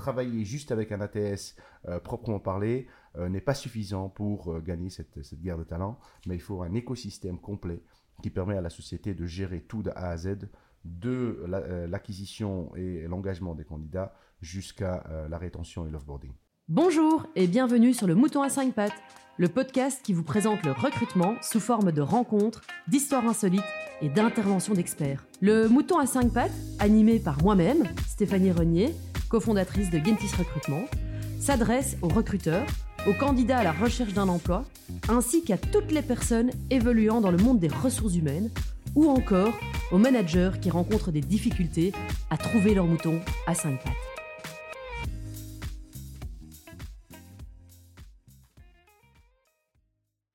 travailler juste avec un ATS euh, proprement parlé euh, n'est pas suffisant pour euh, gagner cette, cette guerre de talent, mais il faut un écosystème complet qui permet à la société de gérer tout de A à Z, de la- l'acquisition et l'engagement des candidats jusqu'à la rétention et l'offboarding. Bonjour et bienvenue sur le Mouton à 5 pattes, le podcast qui vous présente le recrutement sous forme de rencontres, d'histoires insolites et d'interventions d'experts. Le Mouton à 5 pattes, animé par moi-même, Stéphanie Renier, cofondatrice de Gentis Recrutement, s'adresse aux recruteurs, aux candidats à la recherche d'un emploi, ainsi qu'à toutes les personnes évoluant dans le monde des ressources humaines, ou encore aux managers qui rencontrent des difficultés à trouver leur mouton à 5 pattes.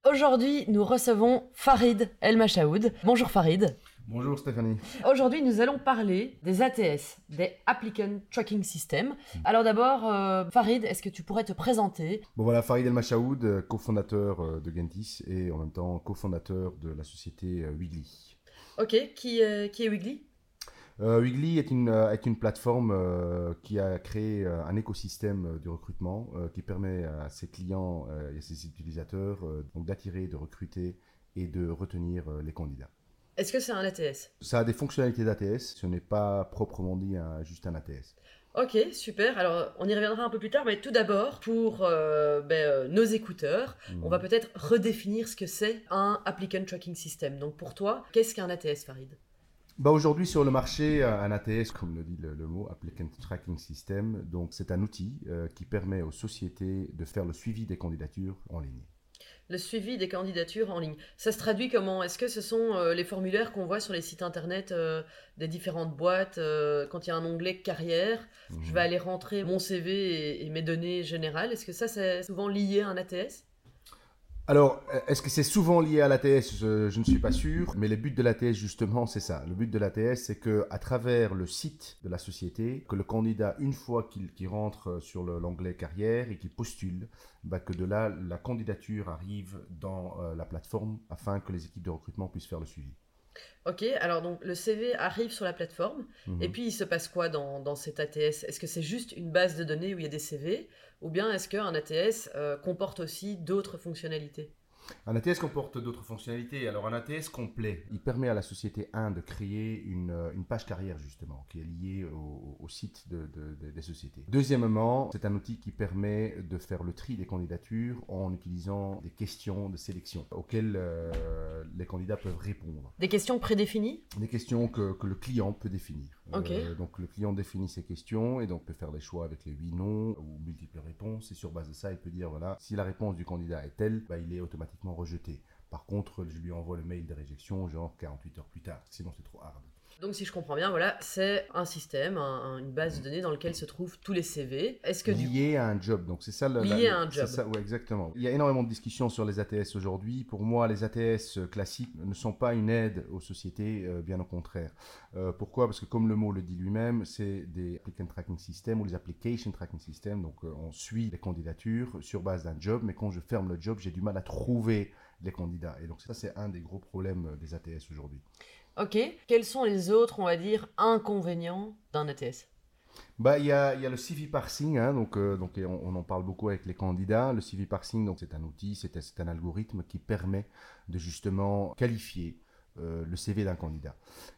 Aujourd'hui, nous recevons Farid El Machaoud. Bonjour Farid. Bonjour Stéphanie. Aujourd'hui, nous allons parler des ATS, des Applicant Tracking System. Alors d'abord, euh, Farid, est-ce que tu pourrais te présenter? Bon voilà, Farid El Machaoud, euh, cofondateur euh, de Gentis et en même temps cofondateur de la société Wiggly. Ok, qui, euh, qui est Wiggly Euh, Wiggly est une, est une plateforme euh, qui a créé euh, un écosystème du recrutement qui permet à ses clients et à ses utilisateurs donc d'attirer, de recruter et de retenir les candidats. Est-ce que c'est un ATS Ça a des fonctionnalités d'ATS, ce n'est pas proprement dit un- juste un ATS. Ok, super. Alors, on y reviendra un peu plus tard, mais tout d'abord, pour euh, ben, euh, nos écouteurs, on va peut-être redéfinir ce que c'est un Applicant Tracking System. Donc pour toi, qu'est-ce qu'un ATS, Farid? Bah aujourd'hui sur le marché, un ATS, comme le dit le, le mot, Applicant Tracking System, donc c'est un outil euh, qui permet aux sociétés de faire le suivi des candidatures en ligne. Le suivi des candidatures en ligne. Ça se traduit comment? Est-ce que ce sont euh, les formulaires qu'on voit sur les sites internet euh, des différentes boîtes euh, quand il y a un onglet carrière Je vais aller rentrer mon CV et, et mes données générales? Est-ce que ça, c'est souvent lié à un ATS Alors, est-ce que c'est souvent lié à l'ATS je, je ne suis pas sûr, mais le but de l'ATS, justement, c'est ça. Le but de l'ATS, c'est que à travers le site de la société, que le candidat, une fois qu'il rentre sur le- l'onglet carrière et qu'il postule, bah, que de là, la candidature arrive dans euh, la plateforme afin que les équipes de recrutement puissent faire le suivi. Ok, alors donc le CV arrive sur la plateforme. Mhm. Et puis il se passe quoi dans, dans cet ATS Est-ce que c'est juste une base de données où il y a des CV Ou bien est-ce qu'un ATS euh, comporte aussi d'autres fonctionnalités? Un ATS comporte d'autres fonctionnalités. Alors, un ATS complet, il permet à la société 1 de créer une, euh, une page carrière, justement, qui est liée au, au site de- de- de- des sociétés. Deuxièmement, c'est un outil qui permet de faire le tri des candidatures en utilisant des questions de sélection auxquelles euh, les candidats peuvent répondre. Des questions prédéfinies? Des questions que, que le client peut définir. Euh, donc, le client définit ses questions et donc peut faire des choix avec les oui, non ou multiples réponses. Et sur base de ça, il peut dire voilà, si la réponse du candidat est telle, bah, il est automatiquement rejeté. Par contre, je lui envoie le mail de réjection, genre 48 heures plus tard, sinon c'est trop hard. Donc si je comprends bien, voilà, c'est un système, un- un- une base de données dans laquelle se trouvent tous les CV. Est-ce que du Lié à un job, donc c'est ça le. Lié à un job. ça, ouais, exactement. Il y a énormément de discussions sur les ATS aujourd'hui. Pour moi, les ATS classiques ne sont pas une aide aux sociétés, euh, bien au contraire. Euh, pourquoi? Parce que comme le mot le dit lui-même, c'est des applicant tracking system ou des application tracking system. Donc euh, on suit les candidatures sur base d'un job, mais quand je ferme le job, j'ai du mal à trouver les candidats. Et donc ça, c'est un des gros problèmes euh, des ATS aujourd'hui. Ok, quels sont les autres, on va dire, inconvénients d'un ATS Bah, il y a, y a le CV parsing, hein, donc, euh, on, on en parle beaucoup avec les candidats. Le CV parsing, c'est un outil, c'est un algorithme qui permet de justement qualifier euh, le CV d'un candidat.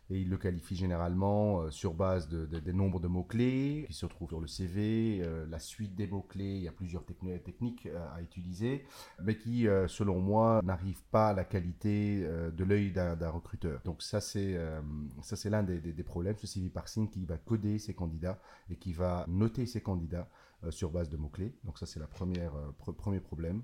Et il le qualifie généralement euh, sur base de, de- des nombres de mots-clés qui se trouvent sur le CV, euh, la suite des mots-clés, il y a plusieurs techni- techniques à utiliser, mais qui, selon moi, n'arrivent pas à la qualité de l'œil d'un recruteur. Donc ça, c'est l'un des, des- des problèmes, ce CV parsing qui va coder ses candidats et qui va noter ses candidats sur base de mots-clés. Donc ça, c'est le premier, pre- premier problème.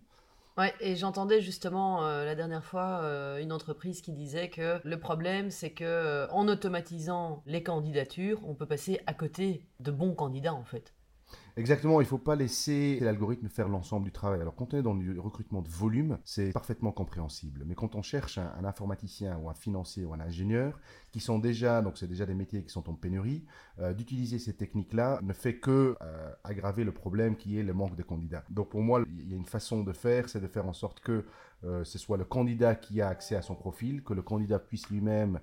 Ouais, et j'entendais justement euh, la dernière fois euh, une entreprise qui disait que le problème, c'est que euh, en automatisant les candidatures, on peut passer à côté de bons candidats en fait. Exactement, il ne faut pas laisser l'algorithme faire l'ensemble du travail. Alors quand on est dans le recrutement de volume, c'est parfaitement compréhensible. Mais quand on cherche un, un informaticien ou un financier ou un ingénieur, qui sont déjà, donc c'est déjà des métiers qui sont en pénurie, euh, d'utiliser ces techniques-là ne fait que euh, aggraver le problème qui est le manque de candidats. Donc pour moi, il y a une façon de faire, c'est de faire en sorte que euh, ce soit le candidat qui a accès à son profil, que le candidat puisse lui-même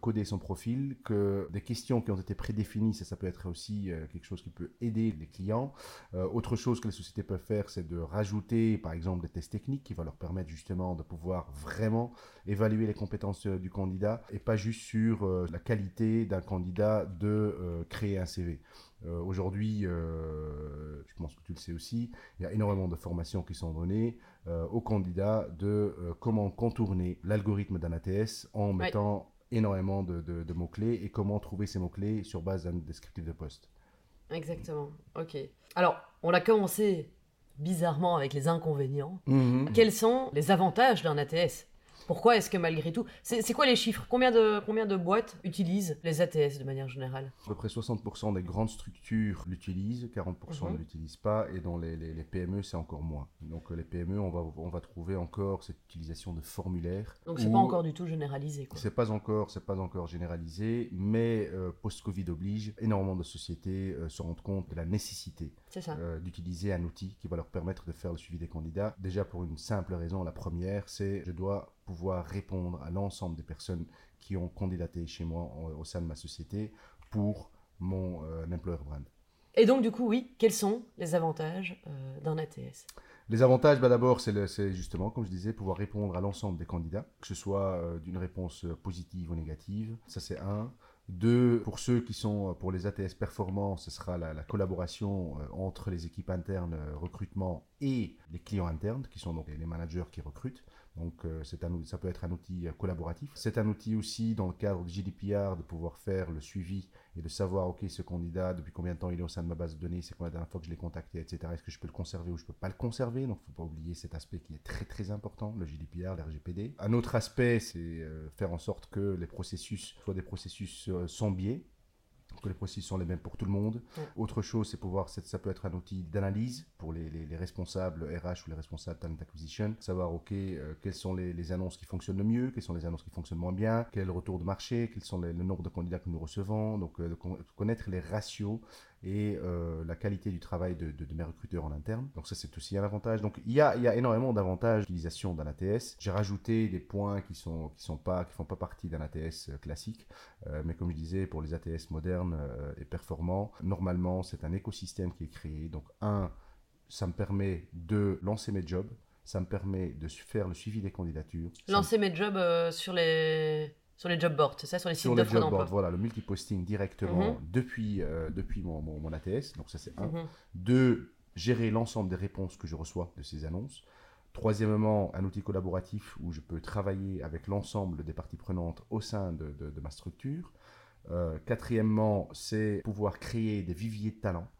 coder son profil, que des questions qui ont été prédéfinies, ça, ça peut être aussi quelque chose qui peut aider les clients. autre chose que les sociétés peuvent faire, c'est de rajouter, par exemple, des tests techniques qui vont leur permettre justement de pouvoir vraiment évaluer les compétences du candidat et pas juste sur la qualité d'un candidat de créer un CV. Euh, aujourd'hui, euh, je pense que tu le sais aussi, il y a énormément de formations qui sont données euh, aux candidats de comment contourner l'algorithme d'un ATS en mettant énormément de, mots-clés et comment trouver ces mots-clés sur base d'un descriptif de poste. Exactement, ok. Alors, on a commencé bizarrement avec les inconvénients. Mhm. Quels sont les avantages d'un ATS pourquoi est-ce que malgré tout... C'est quoi les chiffres? Combien de, combien de boîtes utilisent les ATS de manière générale? À peu près 60% des grandes structures l'utilisent, 40% mhm. ne l'utilisent pas, et dans les, les, PME, c'est encore moins. Donc les PME, on va, on va trouver encore cette utilisation de formulaires. Donc c'est pas encore du tout généralisé. C'est pas encore, c'est pas encore généralisé, mais euh, post-Covid oblige, énormément de sociétés euh, se rendent compte de la nécessité euh, d'utiliser un outil qui va leur permettre de faire le suivi des candidats. Déjà pour une simple raison, la première, c'est je dois pouvoir répondre à l'ensemble des personnes qui ont candidaté chez moi au sein de ma société pour mon euh, employer brand. Et donc, du coup, oui, quels sont les avantages euh, d'un ATS Les avantages, bah, d'abord, c'est justement, comme je disais, pouvoir répondre à l'ensemble des candidats, que ce soit euh, d'une réponse positive ou négative. Ça, c'est un. Deux, pour ceux qui sont pour les ATS performants, ce sera la, collaboration entre les équipes internes recrutement et les clients internes, qui sont donc les managers qui recrutent. Donc euh, un, ça peut être un outil euh, collaboratif. C'est un outil aussi dans le cadre du GDPR de pouvoir faire le suivi et de savoir, OK, ce candidat, depuis combien de temps il est au sein de ma base de données, c'est combien la dernière fois que je l'ai contacté, etc. Est-ce que je peux le conserver ou je ne peux pas le conserver? Donc il ne faut pas oublier cet aspect qui est très très important, le GDPR, l'RGPD. Un autre aspect, c'est euh, faire en sorte que les processus soient des processus sans biais que les processus sont les mêmes pour tout le monde. Autre chose, c'est pouvoir, ça peut être un outil d'analyse pour les, les, responsables RH ou les responsables talent acquisition, savoir ok euh, quelles sont les, les, annonces qui fonctionnent le mieux, quelles sont les annonces qui fonctionnent moins bien, quel est le retour de marché, quels sont les, le nombre de candidats que nous recevons, donc euh, connaître les ratios et euh, la qualité du travail de, mes recruteurs en interne. Donc ça, c'est aussi un avantage. Donc il y a, il y a énormément d'avantages d'utilisation d'un ATS. J'ai rajouté des points qui sont qui sont pas qui font pas partie d'un ATS euh, classique, euh, mais comme je disais, pour les ATS modernes et performants, normalement, c'est un écosystème qui est créé. Donc un, ça me permet de lancer mes jobs. Ça me permet de faire le suivi des candidatures. Lancer mes jobs sur les sur les job boards, c'est ça, sur les sites d'offres d'emploi. Voilà, le multiposting directement mhm. depuis, euh, depuis mon, mon, ATS, donc ça c'est un. Mhm. Deux, gérer l'ensemble des réponses que je reçois de ces annonces. Troisièmement, un outil collaboratif où je peux travailler avec l'ensemble des parties prenantes au sein de, de, ma structure. Euh, quatrièmement, c'est pouvoir créer des viviers de talents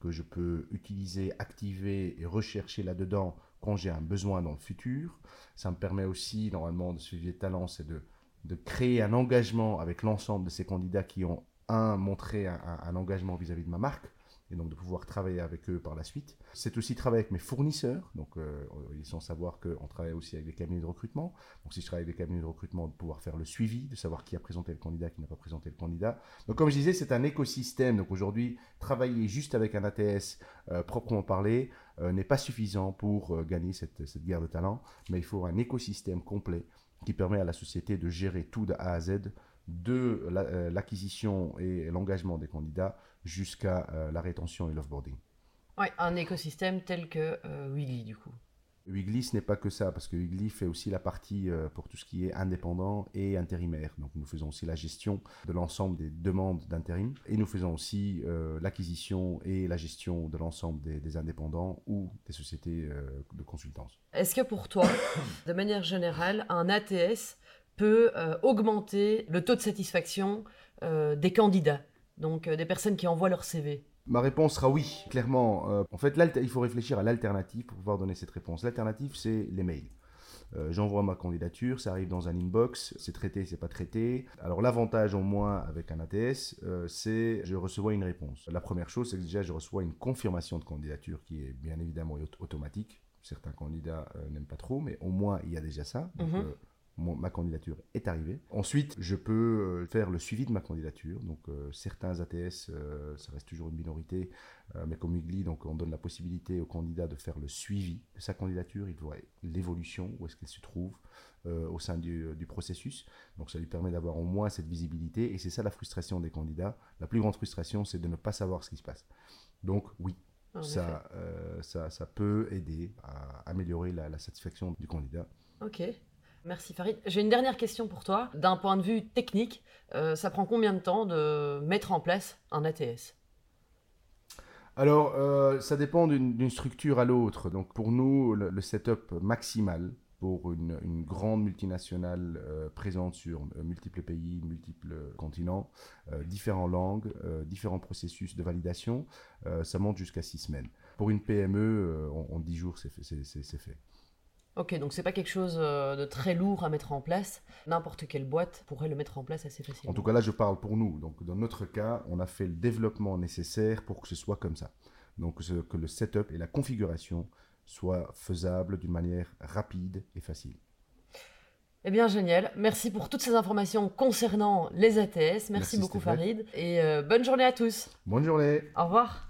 que je peux utiliser, activer et rechercher là-dedans quand j'ai un besoin dans le futur. Ça me permet aussi, normalement, de ce vivier de talents, c'est de de créer un engagement avec l'ensemble de ces candidats qui ont, un, montré un, engagement vis-à-vis de ma marque, et donc de pouvoir travailler avec eux par la suite. C'est aussi travailler avec mes fournisseurs, donc euh, ils sont savoir qu'on travaille aussi avec des cabinets de recrutement. Donc si je travaille avec des cabinets de recrutement, de pouvoir faire le suivi, de savoir qui a présenté le candidat, qui n'a pas présenté le candidat. Donc comme je disais, c'est un écosystème. Donc aujourd'hui, travailler juste avec un ATS euh, proprement parlé euh, n'est pas suffisant pour gagner cette, cette guerre de talent, mais il faut un écosystème complet qui permet à la société de gérer tout de A à Z, de euh, l'acquisition et l'engagement des candidats jusqu'à euh, la rétention et l'offboarding. Oui, un écosystème tel que euh, Wigly du coup. Wigly, ce n'est pas que ça, parce que Wigly fait aussi la partie euh, pour tout ce qui est indépendant et intérimaire. Donc nous faisons aussi la gestion de l'ensemble des demandes d'intérim et nous faisons aussi euh, l'acquisition et la gestion de l'ensemble des, indépendants ou des sociétés euh, de consultance. Est-ce que pour toi, de manière générale, un ATS peut augmenter le taux de satisfaction des candidats, donc des personnes qui envoient leur CV Ma réponse sera oui, clairement. Euh, en fait, il faut réfléchir à l'alternative pour pouvoir donner cette réponse. L'alternative, c'est les mails. Euh, j'envoie ma candidature, ça arrive dans un inbox, c'est traité, c'est pas traité. Alors l'avantage au moins avec un ATS, euh, c'est je reçois une réponse. La première chose, c'est que déjà je reçois une confirmation de candidature qui est bien évidemment automatique. Certains candidats n'aiment pas trop, mais au moins il y a déjà ça. Ma candidature est arrivée. Ensuite, je peux euh, faire le suivi de ma candidature. Donc, euh, certains ATS, euh, ça reste toujours une minorité, mais comme UGLI, donc on donne la possibilité au candidat de faire le suivi de sa candidature. Il voit l'évolution, où est-ce qu'elle se trouve au sein du, du, processus. Donc, ça lui permet d'avoir au moins cette visibilité. Et c'est ça la frustration des candidats. La plus grande frustration, c'est de ne pas savoir ce qui se passe. Donc oui, ça, euh, ça, ça, peut aider à améliorer la, satisfaction du candidat. Ok. Merci Farid. J'ai une dernière question pour toi. D'un point de vue technique, euh, ça prend combien de temps de mettre en place un ATS alors, euh, ça dépend d'une structure à l'autre. Donc, pour nous, le, setup maximal pour une, grande multinationale présente sur multiples pays, multiples continents, différentes langues, différents processus de validation, ça monte jusqu'à six semaines. Pour une PME, euh, en, 10 jours, c'est fait. Ok, donc c'est pas quelque chose euh, de très lourd à mettre en place. N'importe quelle boîte pourrait le mettre en place assez facilement. En tout cas, là, je parle pour nous. Donc, dans notre cas, on a fait le développement nécessaire pour que ce soit comme ça. Donc, que le setup et la configuration soient faisables d'une manière rapide et facile. Eh bien, génial. Merci pour toutes ces informations concernant les ATS. Merci, beaucoup, Farid. Et euh, bonne journée à tous. Bonne journée. Au revoir. Au revoir.